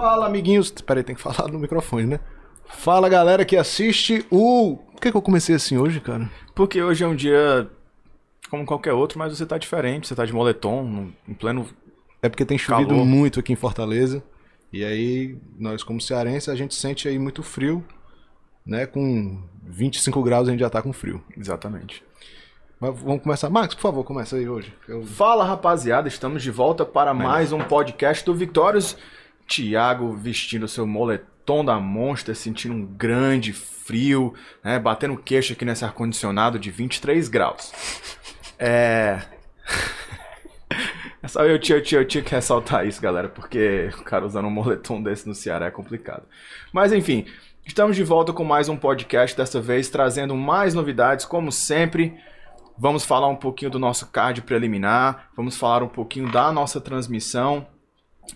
Fala, amiguinhos. Peraí, tem que falar no microfone, né? Fala, galera que assiste o. Por que, que eu comecei assim hoje, cara? Porque hoje é um dia como qualquer outro, mas você tá diferente. Você tá de moletom, em pleno. É porque tem chovido Calor. muito aqui em Fortaleza. E aí, nós, como cearenses, a gente sente aí muito frio, né? Com 25 graus a gente já tá com frio. Exatamente. Mas vamos começar. Max, por favor, começa aí hoje. Eu- Fala rapaziada, estamos de volta para mais um podcast do Victórios. Tiago vestindo seu moletom da Monster, sentindo um grande frio, né, batendo queixo aqui nesse ar-condicionado de 23 graus. É. Essa eu tinha, eu, tinha, eu tinha que ressaltar isso, galera, porque o cara usando um moletom desse no Ceará é complicado. Mas enfim, estamos de volta com mais um podcast, dessa vez trazendo mais novidades, como sempre. Vamos falar um pouquinho do nosso card preliminar, vamos falar um pouquinho da nossa transmissão.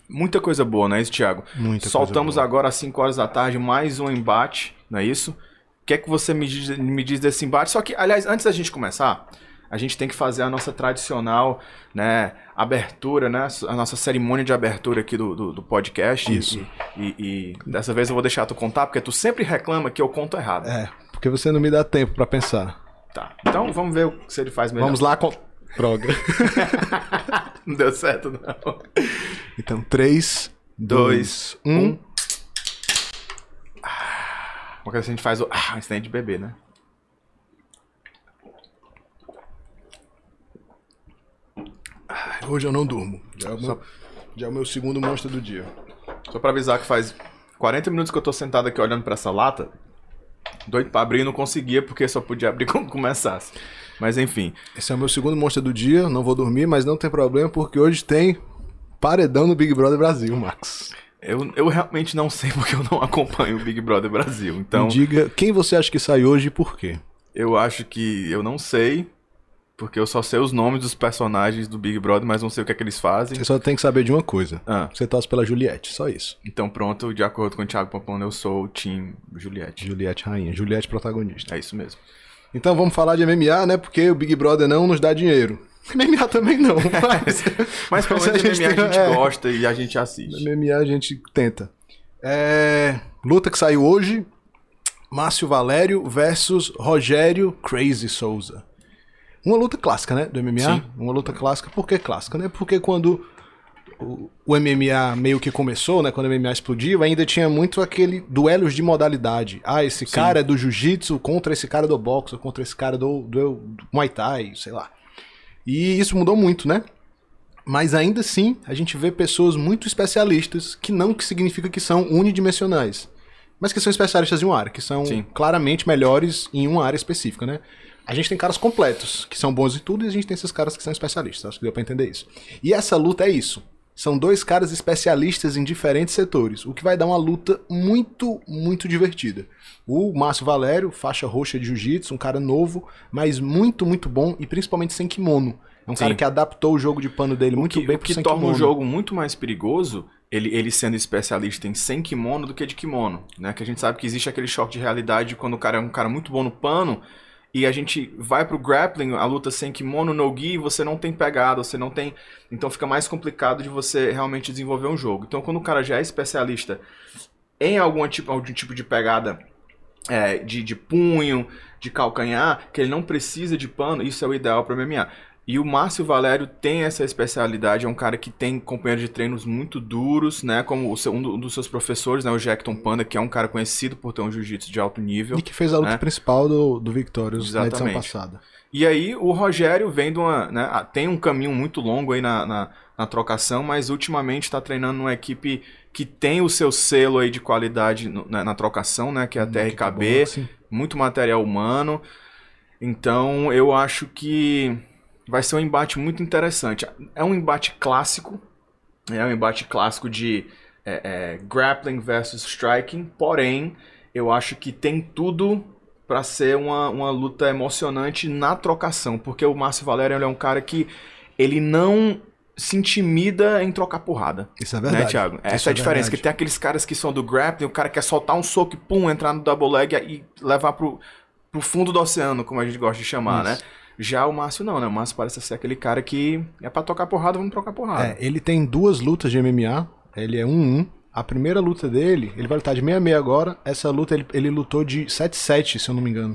Muita coisa boa, não é isso, Thiago? Muita coisa Soltamos agora às 5 horas da tarde mais um embate, não é isso? O que é que você me diz, me diz desse embate? Só que, aliás, antes da gente começar, a gente tem que fazer a nossa tradicional né, abertura, né? A nossa cerimônia de abertura aqui do, do, do podcast. Isso. E, e- e dessa vez eu vou deixar tu contar, porque tu sempre reclama que eu conto errado. É, porque você não me dá tempo pra pensar. Tá. Então vamos ver o- se ele faz melhor. Vamos lá com. Droga. Não deu certo, não. Então, 3, 2, 1. um. Porque assim a gente faz o. Ah, isso tem de beber, né? Hoje eu não durmo. Já é o meu, já é o meu segundo monstro do dia. Só pra avisar que faz 40 minutos que eu tô sentado aqui olhando pra essa lata. Doido pra abrir e não conseguia porque só podia abrir quando começasse. Mas enfim. Esse é o meu segundo monstro do dia. Não vou dormir, mas não tem problema, porque hoje tem paredão no Big Brother Brasil, Max. Eu, eu realmente não sei porque eu não acompanho o Big Brother Brasil. Então, Me diga quem você acha que sai hoje e por quê. eu acho que eu não sei. Porque eu só sei os nomes dos personagens do Big Brother, mas não sei o que é que eles fazem. Você só tem que saber de uma coisa. Ah, Você torce pela Juliette, só isso. então pronto, de acordo com o Thiago Pampona, eu sou o Team Juliette. Juliette rainha, Juliette protagonista. É isso mesmo. Então vamos falar de MMA, né? Porque o Big Brother não nos dá dinheiro. MMA também não, mas... Mas pelo Mas a menos gente MMA a tem- gente é. gosta e a gente assiste. MMA a gente tenta. É, Luta que saiu hoje: Márcio Valério versus Rogério Crazy Souza. Uma luta clássica, né? Do MMA. Sim. Uma luta clássica. Por que clássica, né? Porque quando o, o MMA meio que começou, né? Quando o MMA explodiu, ainda tinha muito aquele duelos de modalidade. Ah, esse cara é do jiu-jitsu contra esse cara do boxe, ou contra esse cara do, do, do Muay Thai, sei lá. E isso mudou muito, né? Mas ainda assim, a gente vê pessoas muito especialistas, que não que significa que são unidimensionais, mas que são especialistas em uma área, que são Sim. claramente melhores em uma área específica, né? A gente tem caras completos, que são bons em tudo, e a gente tem esses caras que são especialistas. Acho que deu pra entender isso. E essa luta é isso. São dois caras especialistas em diferentes setores, o que vai dar uma luta muito, muito divertida. O Márcio Valério, faixa roxa de jiu-jitsu, um cara novo, mas muito, muito bom, e principalmente sem kimono. É um Sim. cara que adaptou o jogo de pano dele muito que, bem o pro que torna kimono. o jogo muito mais perigoso, ele, ele sendo especialista em sem kimono do que de kimono, né? Que a gente sabe que existe aquele choque de realidade quando o cara é um cara muito bom no pano e a gente vai pro grappling, a luta sem kimono, no gi, você não tem pegada, você não tem... Então fica mais complicado de você realmente desenvolver um jogo. Então quando o cara já é especialista em algum tipo, algum tipo de pegada é, de, de punho, de calcanhar, que ele não precisa de pano, isso é o ideal para MMA. E o Márcio Valério tem essa especialidade, é um cara que tem companheiros de treinos muito duros, né? Como o seu- um do- dos seus professores, né? O Jackton Panda, que é um cara conhecido por ter um jiu-jitsu de alto nível. E que fez a luta né? principal do, do Victorious na edição Exatamente. passada. E aí o Rogério vem de uma. Né, tem um caminho muito longo aí na, na, na trocação, mas ultimamente está treinando numa equipe que tem o seu selo aí de qualidade no- na, na trocação, né? Que é a TRKB. Boxing. muito material humano. Então eu acho que vai ser um embate muito interessante. É um embate clássico, é um embate clássico de é, é, grappling versus striking, porém eu acho que tem tudo para ser uma, uma luta emocionante na trocação, porque o Márcio Valério é um cara que ele não se intimida em trocar porrada. Isso é verdade. Né, Thiago? Essa Isso é a diferença. verdade. Que tem aqueles caras que são do grappling, o cara quer soltar um soco e pum, entrar no double leg e levar pro, pro fundo do oceano, como a gente gosta de chamar, Isso. né? Já o Márcio não, né? O Márcio parece ser aquele cara que é pra tocar porrada, vamos trocar porrada. É, ele tem duas lutas de MMA. Ele é 1-1. a primeira luta dele, ele vai lutar de 66 agora. Essa luta ele, ele lutou de 7-7, se eu não me engano.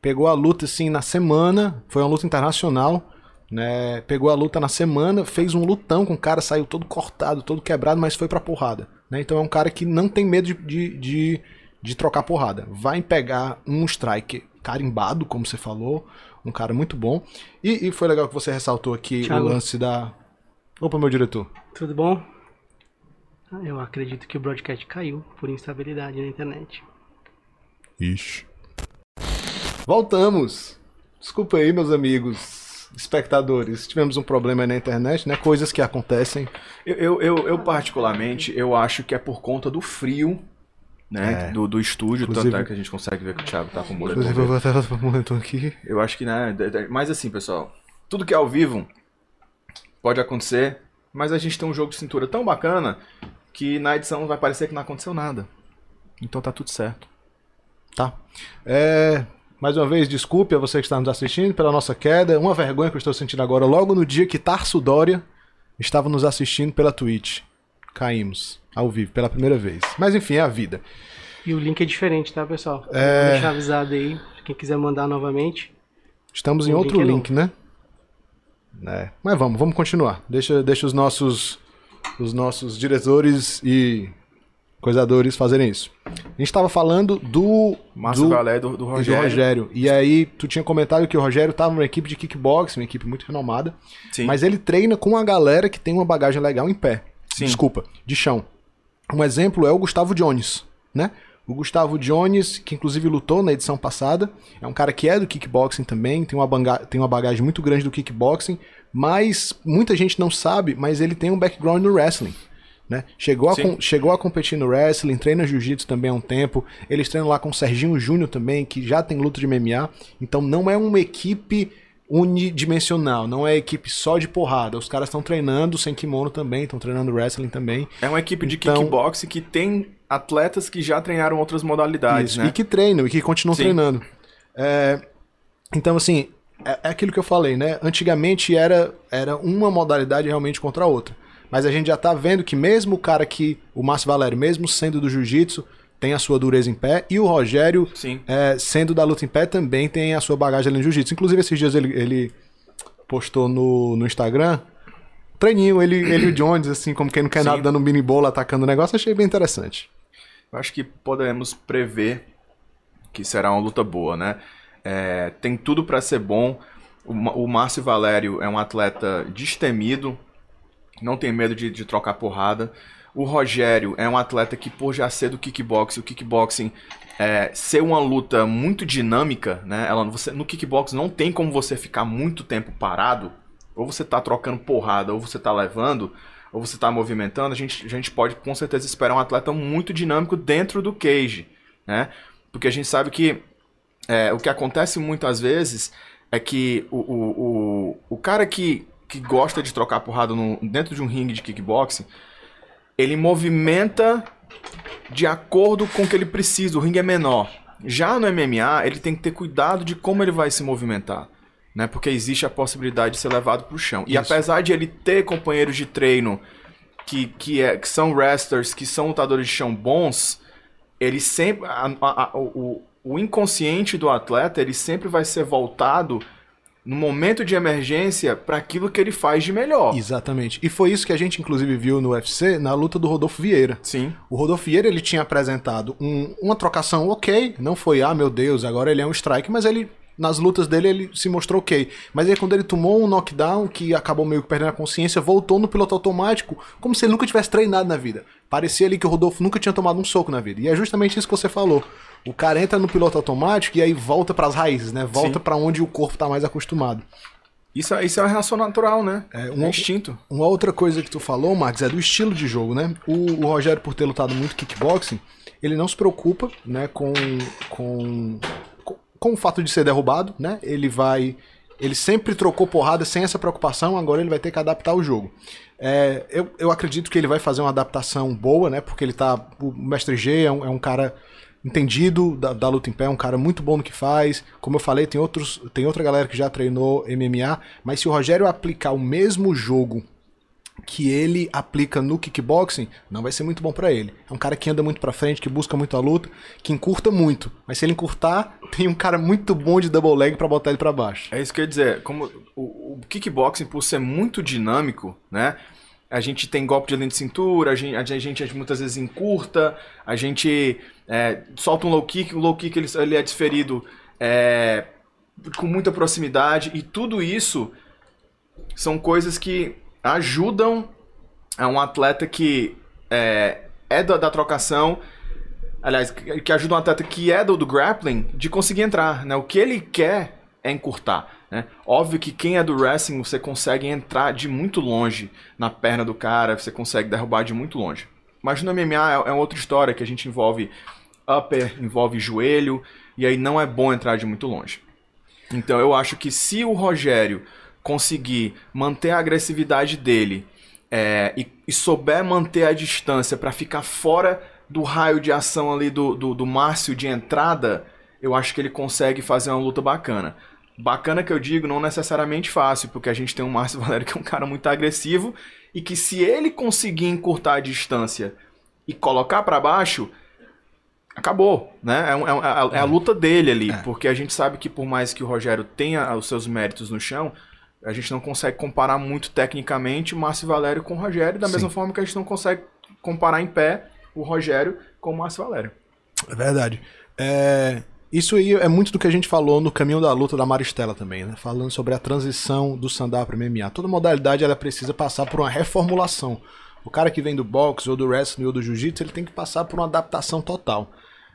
Pegou a luta assim na semana, foi uma luta internacional, né? Pegou a luta na semana, fez um lutão com o cara, saiu todo cortado, todo quebrado, mas foi pra porrada. Né? Então é um cara que não tem medo de, de, de, de trocar porrada. Vai pegar um strike carimbado, como você falou, um cara muito bom. E, e foi legal que você ressaltou aqui Thiago. o lance da. Opa, meu diretor. Tudo bom? Ah, Eu acredito que o broadcast caiu por instabilidade na internet. Ixi. Voltamos. Desculpa aí, meus amigos espectadores. Tivemos um problema aí na internet, né? Coisas que acontecem. Eu, eu, eu, eu, particularmente, eu acho que é por conta do frio, né? É. Do, do estúdio, Inclusive- tanto é que a gente consegue ver que o Thiago tá com o boletom Inclusive, eu vou até um momento aqui. Eu acho que, né? Mas assim, pessoal, tudo que é ao vivo pode acontecer, mas a gente tem um jogo de cintura tão bacana que na edição vai parecer que não aconteceu nada. Então tá tudo certo. Tá. É, mais uma vez, desculpe a você que está nos assistindo pela nossa queda. Uma vergonha que eu estou sentindo agora, logo no dia que Tarso Dória estava nos assistindo pela Twitch. Caímos, ao vivo, pela primeira vez. Mas enfim, é a vida. E o link é diferente, tá, pessoal? É. Vou deixar avisado aí, quem quiser mandar novamente. Estamos em outro link é link, né? É. Mas vamos, vamos continuar. Deixa, deixa os nossos os nossos diretores e coisadores fazerem isso. A gente estava falando do Márcio do, Galé do, do e do Rogério. Rogério. E aí, tu tinha comentado que o Rogério estava numa equipe de kickboxing, uma equipe muito renomada. Sim. Mas ele treina com a galera que tem uma bagagem legal em pé. Sim. Desculpa, de chão. Um exemplo é o Gustavo Jones, né? O Gustavo Jones, que inclusive lutou na edição passada, é um cara que é do kickboxing também, tem uma, banga- tem uma bagagem muito grande do kickboxing, mas muita gente não sabe, mas ele tem um background no wrestling. Né? Chegou, a com- chegou a competir no wrestling, treina jiu-jitsu também há um tempo. Eles treinam lá com o Serginho Júnior também, que já tem luta de MMA. Então não é uma equipe unidimensional, não é equipe só de porrada. Os caras estão treinando sem kimono também, estão treinando wrestling também. É uma equipe de Então- kickboxing que tem atletas que já treinaram outras modalidades, Isso, né? E que treinam, e que continuam Sim. treinando. É, então, assim, é, é aquilo que eu falei, né? Antigamente era, era uma modalidade realmente contra a outra. Mas a gente já tá vendo que mesmo o cara que, o Márcio Valério, mesmo sendo do jiu-jitsu, tem a sua dureza em pé, e o Rogério, Sim. é, sendo da luta em pé, também tem a sua bagagem ali no jiu-jitsu. Inclusive, esses dias ele, ele postou no, no Instagram. Treininho, ele, ele e o Jones, assim, como quem não quer Sim. nada, dando um mini bolo, atacando o negócio, achei bem interessante. Eu acho que podemos prever que será uma luta boa, né? É, tem tudo pra ser bom. O, o Márcio Valério é um atleta destemido, não tem medo de, de trocar porrada. O Rogério é um atleta que, por já ser do kickboxing, o kickboxing é, ser uma luta muito dinâmica, né? Ela, você, no kickboxing não tem como você ficar muito tempo parado. Ou você tá trocando porrada, ou você tá levando, ou você tá movimentando. A gente, a gente pode com certeza esperar um atleta muito dinâmico dentro do cage, né? Porque a gente sabe que é, o que acontece muitas vezes é que o, o, o, o cara que, que gosta de trocar porrada no- dentro de um ringue de kickboxing, ele movimenta de acordo com o que ele precisa, o ringue é menor. Já no MMA, ele tem que ter cuidado de como ele vai se movimentar, né? Porque existe a possibilidade de ser levado para o chão. E Isso. apesar de ele ter companheiros de treino que, que, é, que são wrestlers, que são lutadores de chão bons, ele sempre. a- a- a- o, o inconsciente do atleta ele sempre vai ser voltado no momento de emergência para aquilo que ele faz de melhor. Exatamente. E foi isso que a gente, inclusive, viu no UFC na luta do Rodolfo Vieira. Sim. O Rodolfo Vieira ele tinha apresentado um- uma trocação ok, não foi, ah meu Deus, agora ele é um strike, mas ele, nas lutas dele, ele se mostrou ok. Mas aí quando ele tomou um knockdown, que acabou meio que perdendo a consciência, voltou no piloto automático, como se ele nunca tivesse treinado na vida. Parecia ali que o Rodolfo nunca tinha tomado um soco na vida. E é justamente isso que você falou. O cara entra no piloto automático e aí volta pras raízes, né? Volta pra onde o corpo tá mais acostumado. Isso, é- isso é uma reação natural, né? É, É, um- instinto. Uma outra coisa que tu falou, Max, é do estilo de jogo, né? O, o Rogério, por ter lutado muito kickboxing, ele não se preocupa, né, com, com, com, com o fato de ser derrubado, né? Ele vai. Ele sempre trocou porrada sem essa preocupação, agora ele vai ter que adaptar o jogo. É, eu, eu acredito que ele vai fazer uma adaptação boa, né? Porque ele tá. O Mestre G é um, é um cara entendido da, da luta em pé, um cara muito bom no que faz. Como eu falei, tem, outros, tem outra galera que já treinou MMA, mas se o Rogério aplicar o mesmo jogo que ele aplica no kickboxing, não vai ser muito bom pra ele. É um cara que anda muito pra frente, que busca muito a luta, que encurta muito. Mas se ele encurtar, tem um cara muito bom de double leg pra botar ele pra baixo. É isso que eu ia dizer. Como o, o kickboxing, por ser muito dinâmico, né? A gente tem golpe de linha de cintura, a gente, a gente, a gente muitas vezes encurta, a gente é, solta um low kick, o low kick ele, ele é desferido é, com muita proximidade, e tudo isso são coisas que ajudam a um atleta que é, é da, da trocação, aliás, que, ajuda um atleta que é do, do grappling de conseguir entrar, né? O que ele quer é encurtar. Né? Óbvio que quem é do wrestling você consegue entrar de muito longe na perna do cara, você consegue derrubar de muito longe. Mas no MMA é, é outra história que a gente envolve upper, envolve joelho, e aí não é bom entrar de muito longe. Então eu acho que se o Rogério conseguir manter a agressividade dele é, e, e, souber manter a distância para ficar fora do raio de ação ali do, do, do Márcio de entrada, eu acho que ele consegue fazer uma luta bacana. Bacana que eu digo, não necessariamente fácil, porque a gente tem um Márcio Valério que é um cara muito agressivo e que se ele conseguir encurtar a distância e colocar para baixo, acabou, né? É, é, é, a luta dele ali, é. porque a gente sabe que por mais que o Rogério tenha os seus méritos no chão, a gente não consegue comparar muito tecnicamente o Márcio Valério com o Rogério, da Sim. mesma forma que a gente não consegue comparar em pé o Rogério com o Márcio Valério. É verdade. É, isso aí é muito do que a gente falou no caminho da luta da Maristela também, né? Falando sobre a transição do sandá para MMA. Toda modalidade ela precisa passar por uma reformulação. O cara que vem do boxe ou do wrestling ou do jiu-jitsu, ele tem que passar por uma adaptação total.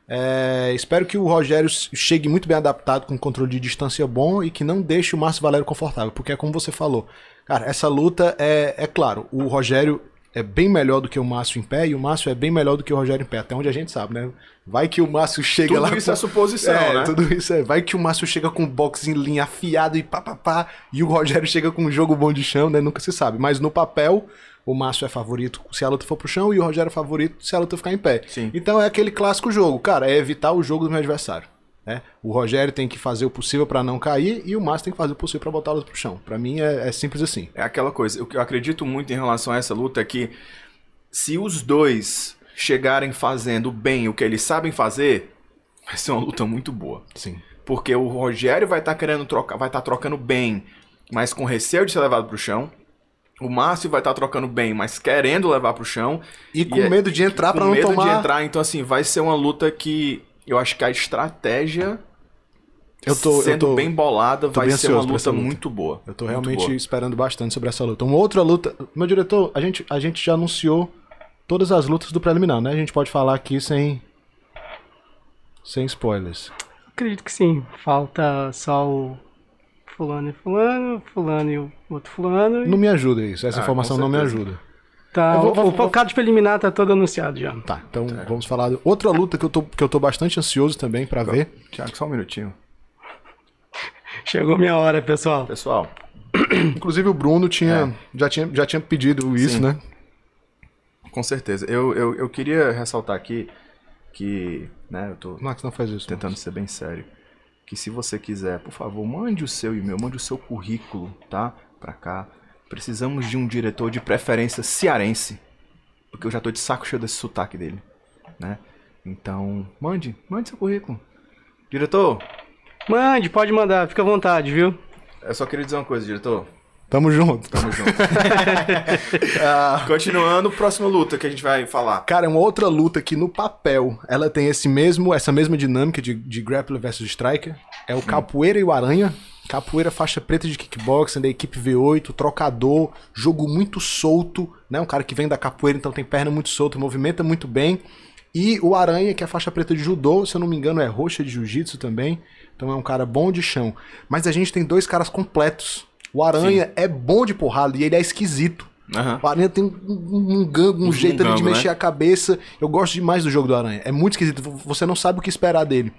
É, espero que o Rogério chegue muito bem adaptado com controle de distância bom e que não deixe o Márcio Valério confortável, porque é como você falou. Cara, essa luta é, é claro, o Rogério é bem melhor do que o Márcio em pé e o Márcio é bem melhor do que o Rogério em pé, até onde a gente sabe, né? Vai que o Márcio chega tudo lá. Tudo isso com... é suposição, é, né? Tudo isso é. Vai que o Márcio chega com boxe em linha afiado e pá, pá, pá e o Rogério chega com um jogo bom de chão, né? Nunca se sabe. Mas no papel, o Márcio é favorito se a luta for pro chão e o Rogério é favorito se a luta ficar em pé. Sim. Então é aquele clássico jogo, cara, é evitar o jogo do meu adversário. Né? O Rogério tem que fazer o possível para não cair e o Márcio tem que fazer o possível para botar a luta pro chão. Para mim é, é, simples assim. É aquela coisa, o que eu acredito muito em relação a essa luta é que se os dois chegarem fazendo bem o que eles sabem fazer, vai ser uma luta muito boa. Sim. Porque o Rogério vai estar tá querendo trocar, vai estar tá trocando bem, mas com receio de ser levado pro chão. O Márcio vai estar tá trocando bem, mas querendo levar pro chão. E com e é medo de entrar para não tomar... Com medo de entrar, então assim, vai ser uma luta que eu acho que a estratégia eu tô, sendo eu tô, bem bolada, vai ser uma luta, luta, muito boa. Eu tô realmente esperando bastante sobre essa luta. Uma outra luta... Meu diretor, a gente, a gente já anunciou todas as lutas do preliminar, né? A gente pode falar aqui sem... Sem spoilers. Acredito que sim. Falta só o fulano e fulano, fulano e o outro fulano. E... Não me ajuda isso, essa ah, informação não me ajuda. Tá, vou, o, vou... o card preliminar tá todo anunciado já. Tá, então é. vamos falar de outra luta que eu tô, que eu tô bastante ansioso também para ver. Tiago, só um minutinho. Chegou minha hora, pessoal. Pessoal. Inclusive o Bruno tinha, é. já, tinha, já tinha pedido isso, Sim. né? Com certeza. Eu, eu, eu queria ressaltar aqui que, né, eu tô Max, não faz isso, tentando Max. ser bem sério que se você quiser, por favor, mande o seu e-mail, mande o seu currículo, tá? Pra cá. Precisamos de um diretor de preferência cearense, porque eu já tô de saco cheio desse sotaque dele, né? Então, mande, mande seu currículo. Diretor? Mande, pode mandar, fica à vontade, viu? Eu só queria dizer uma coisa, diretor. Tamo junto. Tamo junto. uh, continuando, próxima luta que a gente vai falar. Cara, é uma outra luta que no papel ela tem esse mesmo, essa mesma dinâmica de, de grappler versus striker. É o. Capoeira e o Aranha. Capoeira faixa preta de kickboxing da equipe V8, trocador, jogo muito solto, né? Um cara que vem da capoeira, então tem perna muito solta, movimenta muito bem. E o Aranha, que é faixa preta de judô, se eu não me engano, é roxa de jiu-jitsu também. Então é um cara bom de chão. Mas a gente tem dois caras completos o Aranha Sim. é bom de porrada e ele é esquisito. Uhum. O Aranha tem um, um, um, um jeito um de mexer né? a cabeça. Eu gosto demais do jogo do Aranha. É muito esquisito. Você não sabe o que esperar dele.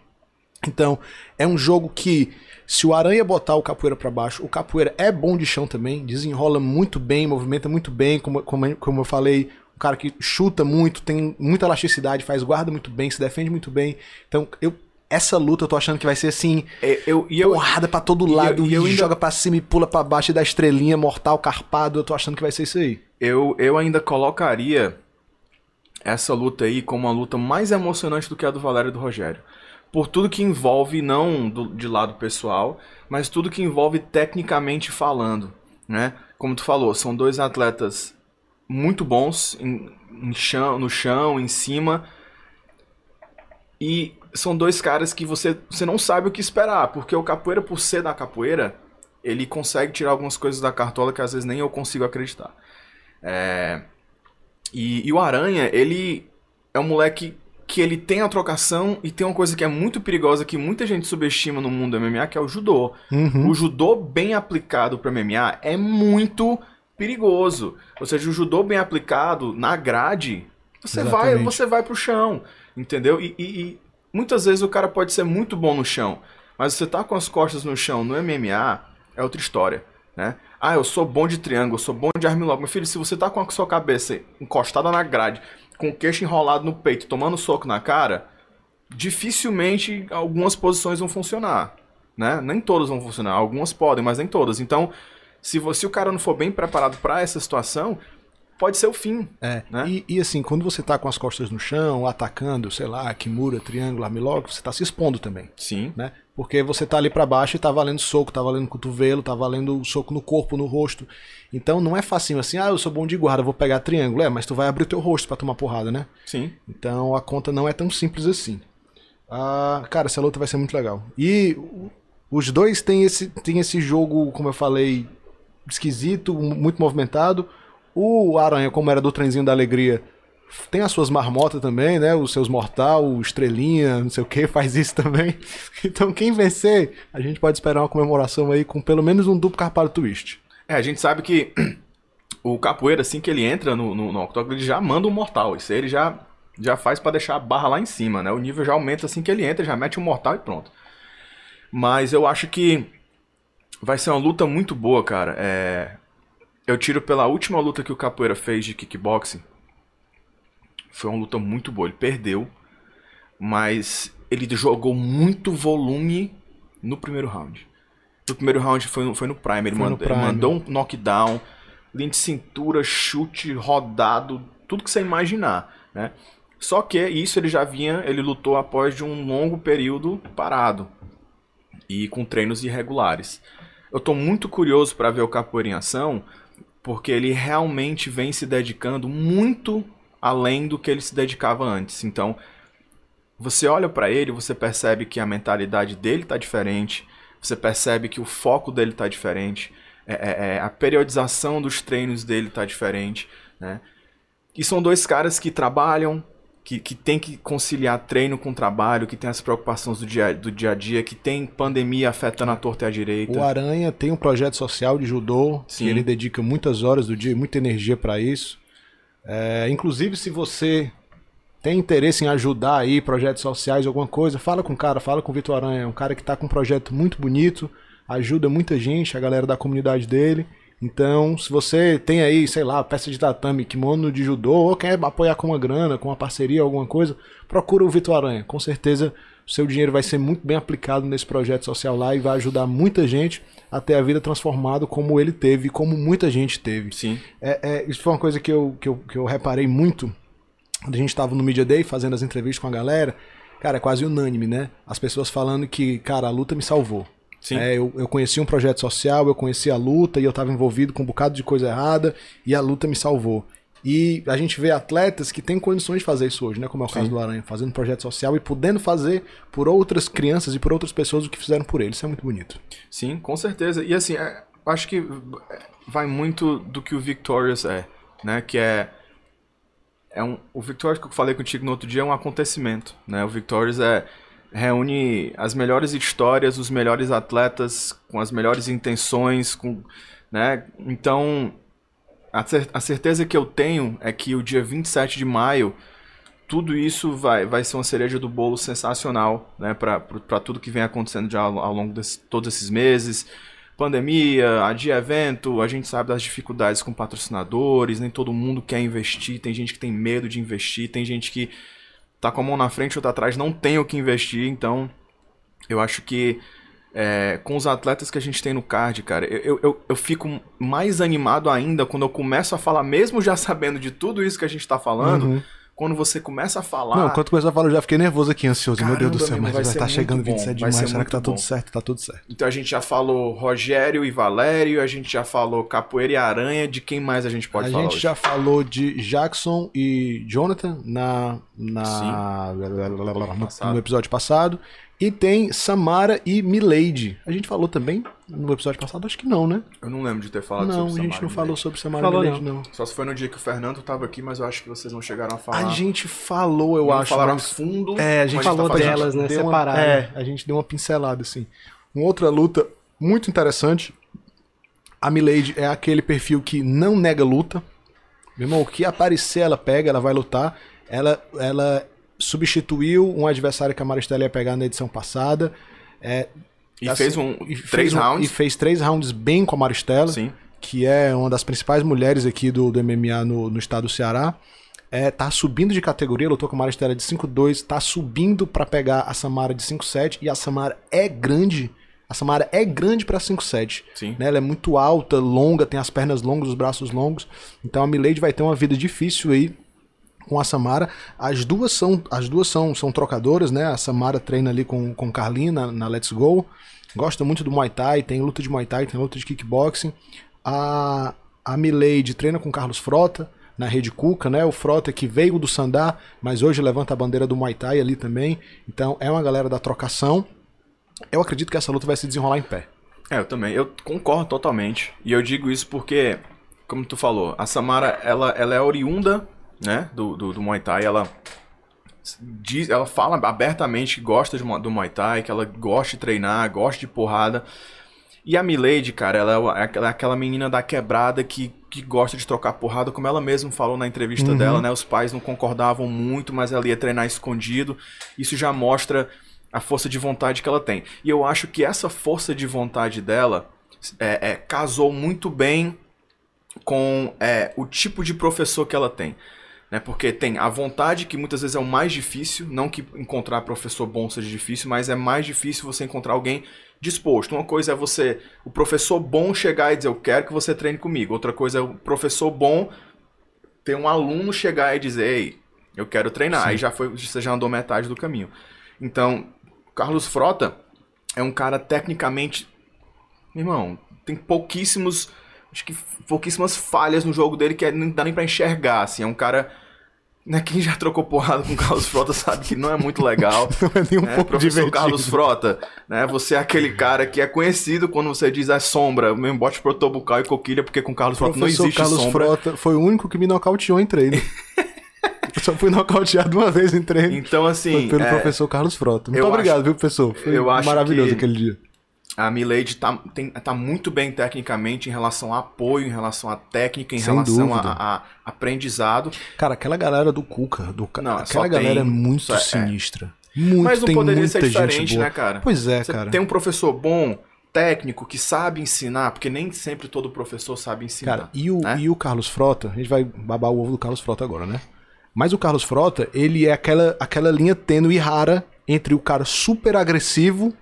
Então, é um jogo que, se o Aranha botar o capoeira para baixo, o capoeira é bom de chão também, desenrola muito bem, movimenta muito bem, como, como, como eu falei, um cara que chuta muito, tem muita elasticidade, faz guarda muito bem, se defende muito bem. Então, eu essa luta eu tô achando que vai ser assim. É, eu, eu, porrada pra todo lado. E, eu, e, ainda... joga pra cima e pula pra baixo e dá estrelinha, mortal, carpado. Eu tô achando que vai ser isso aí. eu, eu ainda colocaria essa luta aí como uma luta mais emocionante do que a do Valério e do Rogério. Por tudo que envolve, não do, de lado pessoal, mas tudo que envolve tecnicamente falando, né? Como tu falou, são dois atletas muito bons em, em chão, no chão, em cima, e são dois caras que você, você não sabe o que esperar, porque o capoeira, por ser da capoeira, ele consegue tirar algumas coisas da cartola que às vezes nem eu consigo acreditar. É... E, e, o Aranha, ele é um moleque que ele tem a trocação e tem uma coisa que é muito perigosa que muita gente subestima no mundo do MMA, que é o judô. Uhum. O judô bem aplicado para MMA é muito perigoso. Ou seja, o judô bem aplicado na grade, você vai, você vai pro chão, entendeu? E, e, e, muitas vezes o cara pode ser muito bom no chão, mas você tá com as costas no chão no MMA é outra história, né? Ah, eu sou bom de triângulo, eu sou bom de armlock. Meu filho, se você tá com a sua cabeça encostada na grade, com o queixo enrolado no peito, tomando soco na cara, dificilmente algumas posições vão funcionar, né? Nem todas vão funcionar, algumas podem, mas nem todas. Então, se você o cara não for bem preparado para essa situação, pode ser o fim. É. Né? E, e, assim, quando você tá com as costas no chão, atacando, sei lá, Kimura, triângulo, armlock, você tá se expondo também. Sim. Né? Porque você tá ali para baixo e tá valendo soco, tá valendo cotovelo, tá valendo soco no corpo, no rosto. Então não é facinho assim, ah, eu sou bom de guarda, vou pegar triângulo. É, mas tu vai abrir o teu rosto para tomar porrada, né? Sim. Então a conta não é tão simples assim. Ah, cara, essa luta vai ser muito legal. E os dois têm esse, têm esse jogo, como eu falei, esquisito, muito movimentado. O Aranha, como era do trenzinho da alegria, tem as suas marmotas também, né? Os seus mortal, estrelinha, não sei o que, faz isso também. Então quem vencer, a gente pode esperar uma comemoração aí com pelo menos um duplo carpado twist. É, a gente sabe que o capoeira, assim que ele entra no, no, no octógono, ele já manda um mortal. Isso aí ele já, já faz para deixar a barra lá em cima, né? O nível já aumenta assim que ele entra, já mete um mortal e pronto. Mas eu acho que vai ser uma luta muito boa, cara. É... Eu tiro pela última luta que o Capoeira fez de kickboxing. Foi uma luta muito boa. Ele perdeu, mas ele jogou muito volume no primeiro round. No primeiro round foi no, foi no Prime. Ele, Foi no manda- ele Prime. mandou um knockdown, linha de cintura, chute, rodado, tudo que você imaginar, né? Só que isso ele já vinha, ele lutou após de um longo período parado e com treinos irregulares. Eu tô muito curioso para ver o Capoeira em ação, porque ele realmente vem se dedicando muito além do que ele se dedicava antes. Então, você olha para ele, você percebe que a mentalidade dele tá diferente, você percebe que o foco dele tá diferente, é, é- é, a periodização dos treinos dele tá diferente, né? E são dois caras que trabalham, que, que tem que conciliar treino com trabalho, que tem as preocupações do dia, do dia a dia, que tem pandemia afetando a torta e a direita. O Aranha tem um projeto social de judô, Sim. que ele dedica muitas horas do dia e muita energia para isso. É, inclusive, se você tem interesse em ajudar aí projetos sociais, alguma coisa, fala com o cara, fala com o Vitor Aranha. É um cara que tá com um projeto muito bonito, ajuda muita gente, a galera da comunidade dele. Então, se você tem aí, sei lá, peça de tatame, kimono de judô, ou quer apoiar com uma grana, com uma parceria, alguma coisa, procura o Vitor Aranha. Com certeza, o seu dinheiro vai ser muito bem aplicado nesse projeto social lá e vai ajudar muita gente a ter a vida transformada como ele teve, como muita gente teve. Sim, É, é, isso foi uma coisa que eu, que eu, que eu reparei muito quando a gente tava no Media Day fazendo as entrevistas com a galera. Cara, é quase unânime, né? As pessoas falando que, cara, a luta me salvou. É, eu, eu conheci um projeto social, eu conheci a luta e eu tava envolvido com um bocado de coisa errada e a luta me salvou. E a gente vê atletas que têm condições de fazer isso hoje, né? Como é o caso Sim. do Aranha, fazendo projeto social e podendo fazer por outras crianças e por outras pessoas o que fizeram por ele. Isso é muito bonito. Sim, com certeza. E assim, é, acho que vai muito do que o Victorious é, né? Que é. é um, o Victorious que eu falei contigo no outro dia é um acontecimento, né? O Victorious é reúne as melhores histórias, os melhores atletas com as melhores intenções, com, né? Então, a, cer- a certeza que eu tenho é que o dia 27 de maio tudo isso vai, vai ser uma cereja do bolo sensacional, né, para tudo que vem acontecendo já ao, ao longo de todos esses meses. Pandemia, adia evento, a gente sabe das dificuldades com patrocinadores, nem todo mundo quer investir, tem gente que tem medo de investir, tem gente que tá com a mão na frente ou tá atrás, não tem o que investir, então eu acho que é, com os atletas que a gente tem no card, cara, eu, eu, eu fico mais animado ainda quando eu começo a falar, mesmo já sabendo de tudo isso que a gente tá falando, Uhum. Quando você começa a falar. Não, quando começou a falar, eu já fiquei nervoso aqui, ansioso. Meu Deus do Caramba, céu, mas vai estar chegando muito bom, 27 vai demais. ser Será que tá muito tudo bom. certo? Tá tudo certo. Então a gente já falou Rogério e Valério, a gente já falou Capoeira e Aranha, de quem mais a gente pode a falar gente hoje? já falou de Jackson e Jonathan na, na no episódio passado. E tem Samara e Milady. A gente falou também no episódio passado? Acho que não, né? Eu não lembro de ter falado não, a sobre gente Samara não e falou Milady. sobre Samara Falou e Milady, não. Só se foi no dia que o Fernando tava aqui, mas eu acho que vocês não chegaram a falar. A gente falou, eu não acho. falaram a mas- fundo. É, a gente mas falou tá delas, né, deu uma- separado. É, a gente deu uma pincelada, assim. Uma outra luta muito interessante. A Milady é aquele perfil que não nega luta. Meu irmão, o que aparecer, ela pega, ela vai lutar. Ela, ela substituiu um adversário que a Maristela ia pegar na edição passada. É, E assim, fez um e três fez um- rounds. E fez três rounds bem com a Maristela Sim. que é uma das principais mulheres aqui do, do MMA no, no estado do Ceará. É, tá subindo de categoria, lutou com a Maristela de 5'2, tá subindo pra pegar a Samara de 5'7 e a Samara é grande. A Samara é grande pra 5'7. Sim. Né? Ela é muito alta, longa, tem as pernas longas, os braços longos. Então a Milady vai ter uma vida difícil aí com a Samara. As duas são, as duas são, são trocadoras, né? A Samara treina ali com, com Carlin na, na Let's Go. Gosta muito do Muay Thai, tem luta de Muay Thai, tem luta de kickboxing. A, a Milady treina com Carlos Frota na Rede Cuca, né? O Frota que veio do Sandá, mas hoje levanta a bandeira do Muay Thai ali também. Então é uma galera da trocação. Eu acredito que essa luta vai se desenrolar em pé. É, eu também. Eu concordo totalmente. E eu digo isso porque, como tu falou, a Samara, ela, ela é oriunda, né, do, do, do Muay Thai. Ela diz, ela fala abertamente que gosta de, do Muay Thai, que ela gosta de treinar, gosta de porrada. E a Milady, cara, ela é o- é aquela- aquela menina da quebrada que, que gosta de trocar porrada, como ela mesma falou na entrevista Uhum. dela, né? Os pais não concordavam muito, mas ela ia treinar escondido. Isso já mostra a força de vontade que ela tem. E eu acho que essa força de vontade dela é, é, casou muito bem com é, o tipo de professor que ela tem. Né? Porque tem a vontade, que muitas vezes é o mais difícil, não que encontrar professor bom seja difícil, mas é mais difícil você encontrar alguém disposto. Uma coisa é você, o professor bom chegar e dizer, eu quero que você treine comigo. Outra coisa é o professor bom ter um aluno chegar e dizer, ei, eu quero treinar. Aí já foi, você já andou metade do caminho. Então, Carlos Frota é um cara tecnicamente Irmão, tem pouquíssimos. Acho que pouquíssimas falhas no jogo dele que é- não dá nem pra enxergar. Assim, é um cara. Né, quem já trocou porrada com o Carlos Frota sabe que não é muito legal. Não é nem um né? pouco Professor divertido. Carlos Frota, né? Você é aquele cara que é conhecido quando você diz a sombra, mesmo bote protobucal e coquilha, porque com Carlos Frota não professor existe Carlos sombra. Frota foi o único que me nocauteou em treino. Eu só fui nocauteado uma vez em treino. Então, assim, foi pelo é, professor Carlos Frota. Muito obrigado, acho- viu, professor? Foi eu acho maravilhoso que- aquele dia. A Milady tá, tem- tá muito bem tecnicamente em relação a apoio, em relação a técnica, em Sem relação a, a- aprendizado. Cara, aquela galera do Cuca, do, Não, aquela galera tem- é muito só é- sinistra. Muito, Mas não poderia muita ser diferente, né, cara? Pois é, Você cara. tem um professor bom, técnico, que sabe ensinar, porque nem sempre todo professor sabe ensinar. Cara, e o, né? e o Carlos Frota, a gente vai babar o ovo do Carlos Frota agora, né? Mas o Carlos Frota, ele é aquela, aquela linha tênue e rara entre o cara super agressivo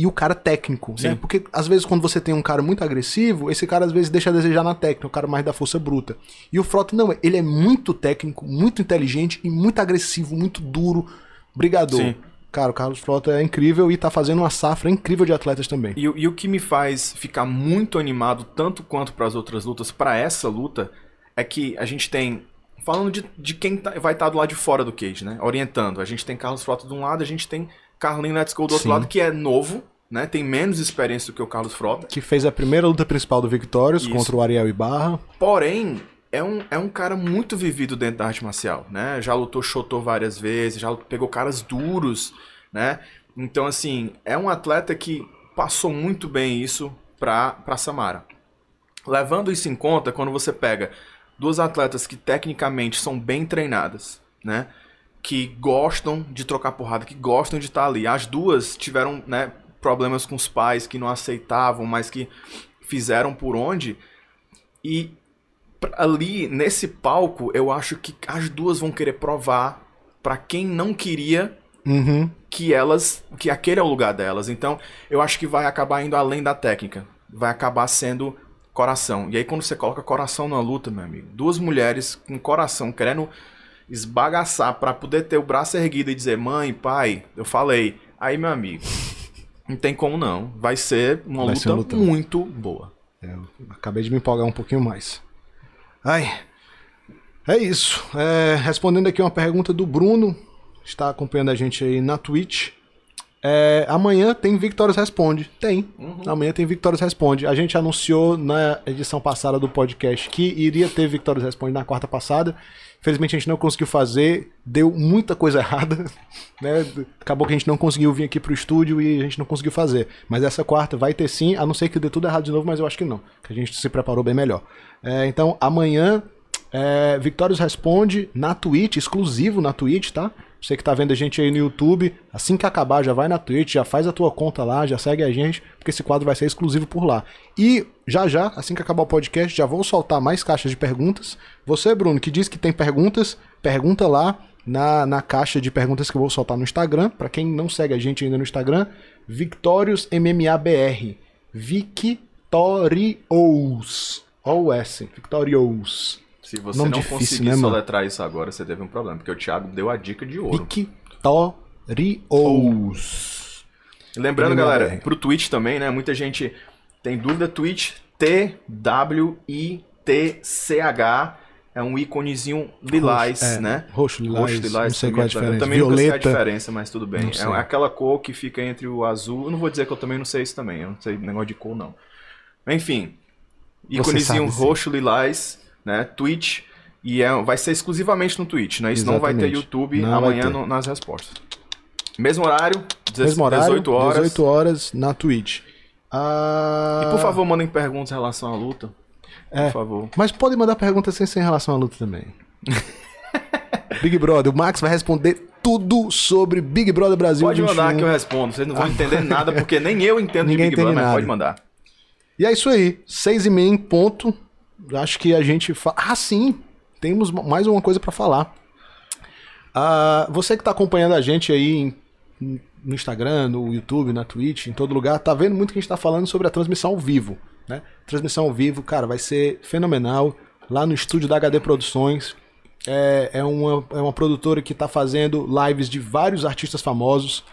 e o cara técnico, né? Sim. Porque às vezes quando você tem um cara muito agressivo, esse cara às vezes deixa a desejar na técnica, o cara mais da força bruta. E o Frota não, ele é muito técnico, muito inteligente e muito agressivo, muito duro, brigador. Sim. Cara, o Carlos Frota é incrível e tá fazendo uma safra incrível de atletas também. E, o- e o que me faz ficar muito animado, tanto quanto para as outras lutas, para essa luta, é que a gente tem. Falando de, de quem tá- vai estar do lado de fora do cage, né? Orientando. A gente tem Carlos Frota de um lado, a gente tem Carlin Let's Go do outro Sim. lado, que é novo, né? Tem menos experiência do que o Carlos Frota. Que fez a primeira luta principal do Victorious Isso. contra o Ariel Ibarra. Porém, é um, é um cara muito vivido dentro da arte marcial, né? Já lutou Shoto várias vezes, já pegou caras duros, né? Então, assim, é um atleta que passou muito bem isso pra, pra Samara. Levando isso em conta, quando você pega duas atletas que tecnicamente são bem treinadas, né? Que gostam de trocar porrada, que gostam de estar ali. As duas tiveram, né, problemas com os pais que não aceitavam, mas que fizeram por onde. E ali, nesse palco, eu acho que as duas vão querer provar pra quem não queria Uhum. que elas, que aquele é o lugar delas. Então, eu acho que vai acabar indo além da técnica. Vai acabar sendo coração. E aí quando você coloca coração na luta, meu amigo, duas mulheres com coração querendo esbagaçar pra poder ter o braço erguido e dizer: "Mãe, pai, eu falei". Aí, meu amigo, não tem como não. Vai ser uma Vai luta ser uma luta. muito boa. É, acabei de me empolgar um pouquinho mais. Ai. É isso. É, respondendo aqui uma pergunta do Bruno, está acompanhando a gente aí na Twitch. É, amanhã tem Victórias Responde. Tem. Amanhã tem Victórias Responde. A gente anunciou na edição passada do podcast que iria ter Victórias Responde na quarta passada. Infelizmente a gente não conseguiu fazer, deu muita coisa errada, né? Acabou que a gente não conseguiu vir aqui pro estúdio e a gente não conseguiu fazer. Mas essa quarta vai ter sim, a não ser que dê tudo errado de novo, mas eu acho que não, que a gente se preparou bem melhor. É, então amanhã é, Responde na Twitch, exclusivo na Twitch, tá? Você que tá vendo a gente aí no YouTube, assim que acabar, já vai na Twitch, já faz a tua conta lá, já segue a gente, porque esse quadro vai ser exclusivo por lá. E já já, assim que acabar o podcast, já vou soltar mais caixas de perguntas. Você, Bruno, que diz que tem perguntas, pergunta lá na, na caixa de perguntas que eu vou soltar no Instagram. Pra quem não segue a gente ainda no Instagram, Victorious MMABR. Victorious. Ó o S, Victorious. Se você Nome não difícil, conseguir né, soletrar isso agora, você teve um problema, porque o Thiago deu a dica de ouro. Victorious. Lembrando, galera, pro Twitch também, né? Muita gente tem dúvida. Twitch, T-W-I-T-C-H. É um íconezinho lilás, Roxo, é, né? roxo, lilás, Roxo, lilás. não sei qual é a diferença. também nunca sei a Violeta. diferença, mas tudo bem. Não. É aquela cor que fica entre o azul. Eu não vou dizer que eu também não sei isso também. Eu não sei negócio de cor, não. Enfim. Íconezinho roxo, lilás, né? Twitch. E é, vai ser exclusivamente no Twitch, né? Isso não vai ter. YouTube Não amanhã ter. no- nas respostas. Mesmo horário, 18 Mesmo horário, 18 horas. 18 horas na Twitch. Ah, E por favor, mandem perguntas em relação à luta. É. Por favor. Mas pode mandar perguntas sem ser em relação à luta também. Big Brother, o Max vai responder tudo sobre Big Brother Brasil Pode 21. mandar que eu respondo. Vocês não vão entender nada, porque nem eu entendo de Ninguém Big Brother, entende mas nada. pode mandar. E é isso aí, seis e meia em ponto. Acho que a gente. Fa... Ah, sim! Temos mais uma coisa pra falar. Ah, você que tá acompanhando a gente aí em- no Instagram, no YouTube, na Twitch, em todo lugar, tá vendo muito que a gente tá falando sobre a transmissão ao vivo, né? Transmissão ao vivo, cara, vai ser fenomenal. Lá no estúdio da HD Produções. É, é, uma, é uma produtora que tá fazendo lives de vários artistas famosos.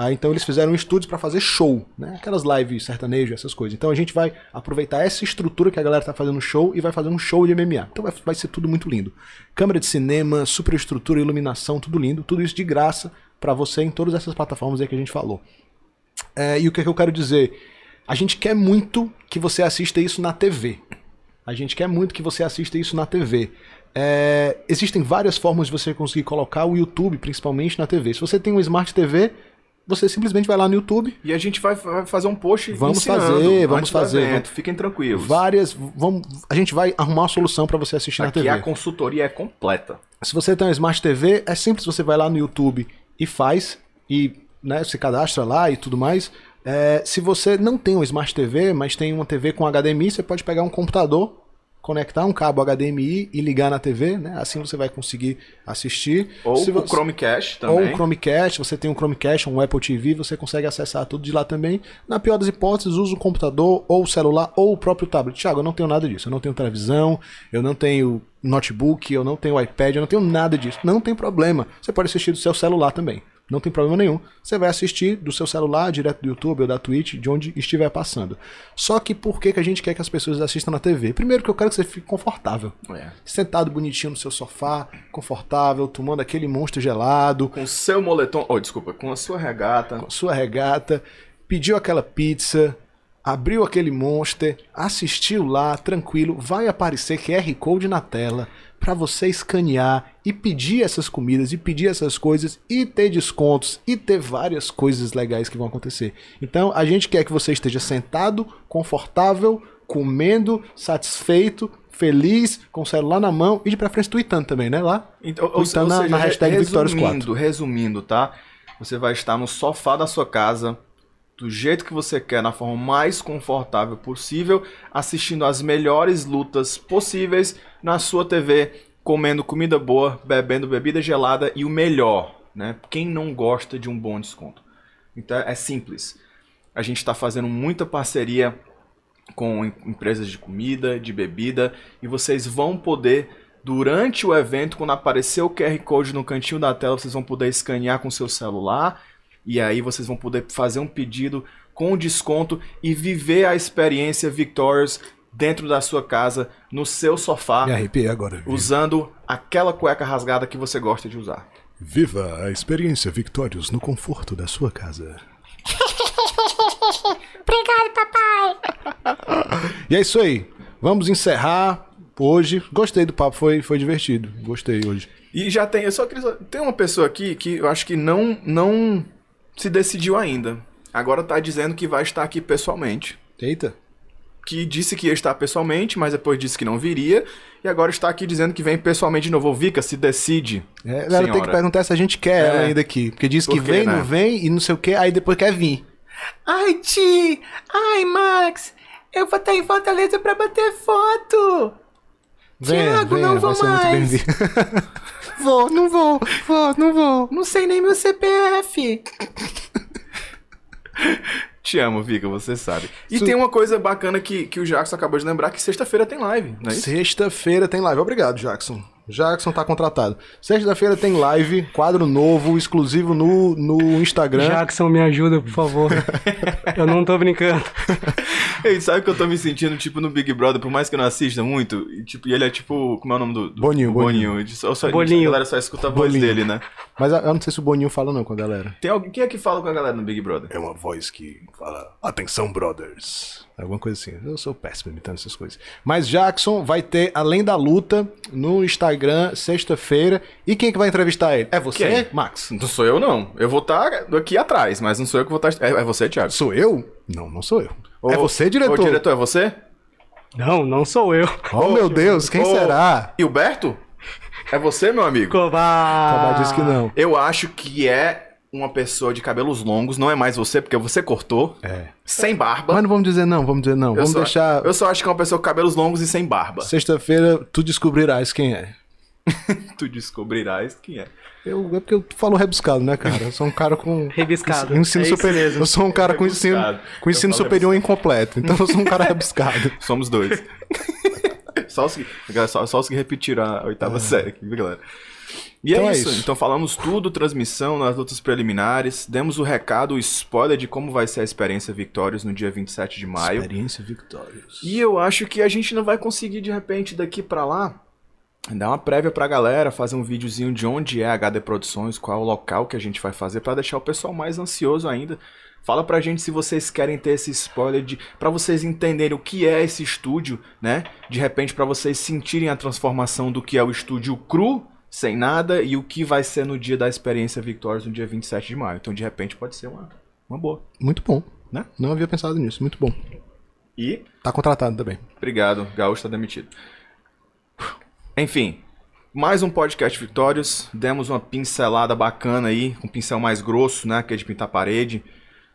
Ah, então eles fizeram um estúdio para fazer show, né? Aquelas lives sertanejo, essas coisas. Então a gente vai aproveitar essa estrutura que a galera tá fazendo show e vai fazer um show de MMA. Então vai, vai ser tudo muito lindo. Câmera de cinema, superestrutura, iluminação, tudo lindo, tudo isso de graça para você em todas essas plataformas aí que a gente falou. É, e o que, é que eu quero dizer? A gente quer muito que você assista isso na TV. A gente quer muito que você assista isso na TV. É, existem várias formas de você conseguir colocar o YouTube, principalmente, na TV. Se você tem um Smart TV, você simplesmente vai lá no YouTube, E a gente vai, vai fazer um post Vamos fazer, vamos fazer, evento. Fiquem tranquilos. várias. Vamos, a gente vai arrumar uma solução para você assistir na Aqui TV. a consultoria é completa. Se você tem uma Smart TV, é simples, você vai lá no YouTube e faz, e né, se cadastra lá e tudo mais. É, se você não tem uma Smart TV, mas tem uma TV com HDMI, você pode pegar um computador, conectar um cabo HDMI e ligar na TV, né? Assim você vai conseguir assistir. Ou se o você... Chromecast Ou também. um Chromecast, você tem um Chromecast, um Apple TV, você consegue acessar tudo de lá também. Na pior das hipóteses, usa o computador, ou o celular, ou o próprio tablet. Tiago, eu não tenho nada disso. Eu não tenho televisão, eu não tenho notebook, eu não tenho iPad, eu não tenho nada disso. Não tem problema. Você pode assistir do seu celular também. Não tem problema nenhum. Você vai assistir do seu celular, direto do YouTube ou da Twitch, de onde estiver passando. Só que por que, que a gente quer que as pessoas assistam na TV? Primeiro que eu quero que você fique confortável. É. Sentado bonitinho no seu sofá, confortável, tomando aquele monstro gelado, Com o seu moletom. Oh, desculpa, com a sua regata. sua regata, pediu aquela pizza, abriu aquele monster, assistiu lá, tranquilo, vai aparecer QR Code na tela para você escanear e pedir essas comidas e pedir essas coisas e ter descontos e ter várias coisas legais que vão acontecer. Então, a gente quer que você esteja sentado, confortável, comendo, satisfeito, feliz, com o celular na mão e de preferência tweetando também, né? Lá. Então, Tweetando na- na hashtag Vitórias 4. resumindo, resumindo, tá? Você vai estar no sofá da sua casa, do jeito que você quer, na forma mais confortável possível, assistindo as melhores lutas possíveis na sua TV, comendo comida boa, bebendo bebida gelada e o melhor, né? Quem não gosta de um bom desconto? Então é simples. A gente está fazendo muita parceria com empresas de comida, de bebida, e vocês vão poder, durante o evento, quando aparecer o QR Code no cantinho da tela, vocês vão poder escanear com seu celular, e aí vocês vão poder fazer um pedido com desconto e viver a experiência Victorious dentro da sua casa, no seu sofá. Me arrepiei agora. Viu? Usando aquela cueca rasgada que você gosta de usar. Viva a experiência Victorious no conforto da sua casa. Obrigado, papai. e é isso aí. Vamos encerrar hoje. Gostei do papo, foi, foi divertido. Gostei hoje. E já tem, eu só queria. Tem uma pessoa aqui que eu acho que não, não se decidiu ainda. Agora tá dizendo que vai estar aqui pessoalmente. Eita. Que disse que ia estar pessoalmente, mas depois disse que não viria. E agora está aqui dizendo que vem pessoalmente de novo. Vika, se decide. É, ela tem que perguntar se a gente quer é. ela ainda aqui. Porque diz que vem, né? não vem e não sei o que, aí depois quer vir. Ai, Ti! Ai, Max! Eu vou estar em Fortaleza pra bater foto! Venha, Tiago, venha, não vou mais! vou, não vou, vou, não vou. Não sei nem meu CPF. Te amo, Vika, você sabe. E Su... tem uma coisa bacana que, que o Jackson acabou de lembrar, que sexta-feira tem live, não é isso? Sexta-feira tem live. Obrigado, Jackson. Jackson tá contratado. Sexta-feira tem live, quadro novo, exclusivo no, no Instagram. Jackson, me ajuda, por favor. eu não tô brincando. Ei, sabe que eu tô me sentindo, tipo, no Big Brother, por mais que eu não assista muito, e, tipo, e ele é tipo, como é o nome do... do Boninho, Boninho. Boninho. Só, só, Boninho. A galera só escuta a voz Boninho. dele, né? Mas eu não sei se o Boninho fala não com a galera. Tem alguém, quem é que fala com a galera no Big Brother? É uma voz que fala, atenção, brothers. Alguma coisa assim. Eu sou péssimo imitando essas coisas. Mas Jackson vai ter Além da Luta no Instagram, sexta-feira. E quem é que vai entrevistar ele? É você, quem? Max? Não sou eu, não. Eu vou estar aqui atrás, mas não sou eu que vou estar. É, é você, Thiago? Sou eu? Não, não sou eu. Ô, é você, diretor? Ô, diretor, é você? Não, não sou eu. Oh, meu Deus, quem ô, será? Hilberto? É você, meu amigo? Cobá. Cobá disse que não. Eu acho que é uma pessoa de cabelos longos, não é mais você, porque você cortou. É. Sem barba. Mas não vamos dizer não, vamos dizer não. Eu vamos só, deixar. Eu só acho que é uma pessoa com cabelos longos e sem barba. Sexta-feira tu descobrirás quem é. tu descobrirás quem é. Eu, é porque eu falo rebuscado, né, cara? Eu sou um cara com. Rebuscado. Ensino é superior. Eu sou um cara com ensino, com ensino superior rebuscado. incompleto. Então eu sou um cara rebuscado. Somos dois. só, os que, só, só os que repetiram a oitava é. série aqui, galera? E então é, isso. é, isso. Então falamos tudo, transmissão nas lutas preliminares, demos o recado, o spoiler de como vai ser a experiência Victorious no dia 27 de maio. Experiência Victorious. E eu acho que a gente não vai conseguir de repente daqui para lá dar uma prévia pra galera, fazer um videozinho de onde é a HD Produções, qual é o local que a gente vai fazer para deixar o pessoal mais ansioso ainda. Fala pra gente se vocês querem ter esse spoiler de para vocês entenderem o que é esse estúdio, né? De repente para vocês sentirem a transformação do que é o estúdio cru sem nada e o que vai ser no dia da experiência Victorious no dia 27 de maio. Então, de repente, pode ser uma, uma boa. Muito bom. Né? Não havia pensado nisso. Muito bom. E? Tá contratado também. Obrigado. Gaúcho tá demitido. Enfim, mais um podcast Victorious. Demos uma pincelada bacana aí, com um pincel mais grosso, né? Que é de pintar parede,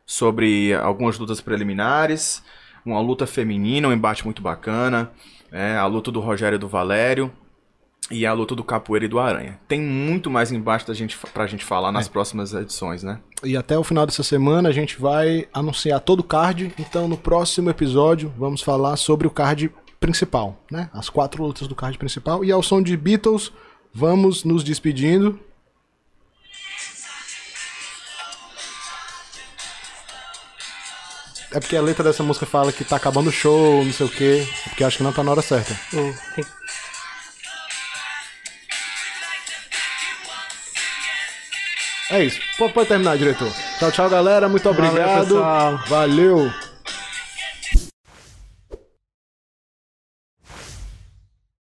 sobre algumas lutas preliminares, uma luta feminina, um embate muito bacana, é, a luta do Rogério e do Valério, e a luta do Capoeira e do Aranha. Tem muito mais embaixo da gente, pra gente falar nas é. próximas edições, né? E até o final dessa semana a gente vai anunciar todo o card. Então no próximo episódio vamos falar sobre o card principal, né? As quatro lutas do card principal. E ao som de Beatles, vamos nos despedindo. É porque a letra dessa música fala que tá acabando o show, não sei o quê. É porque acho que não tá na hora certa. Hum, tem... É isso. Pode terminar, diretor. Tchau, tchau, galera. Muito obrigado. Valeu. Valeu.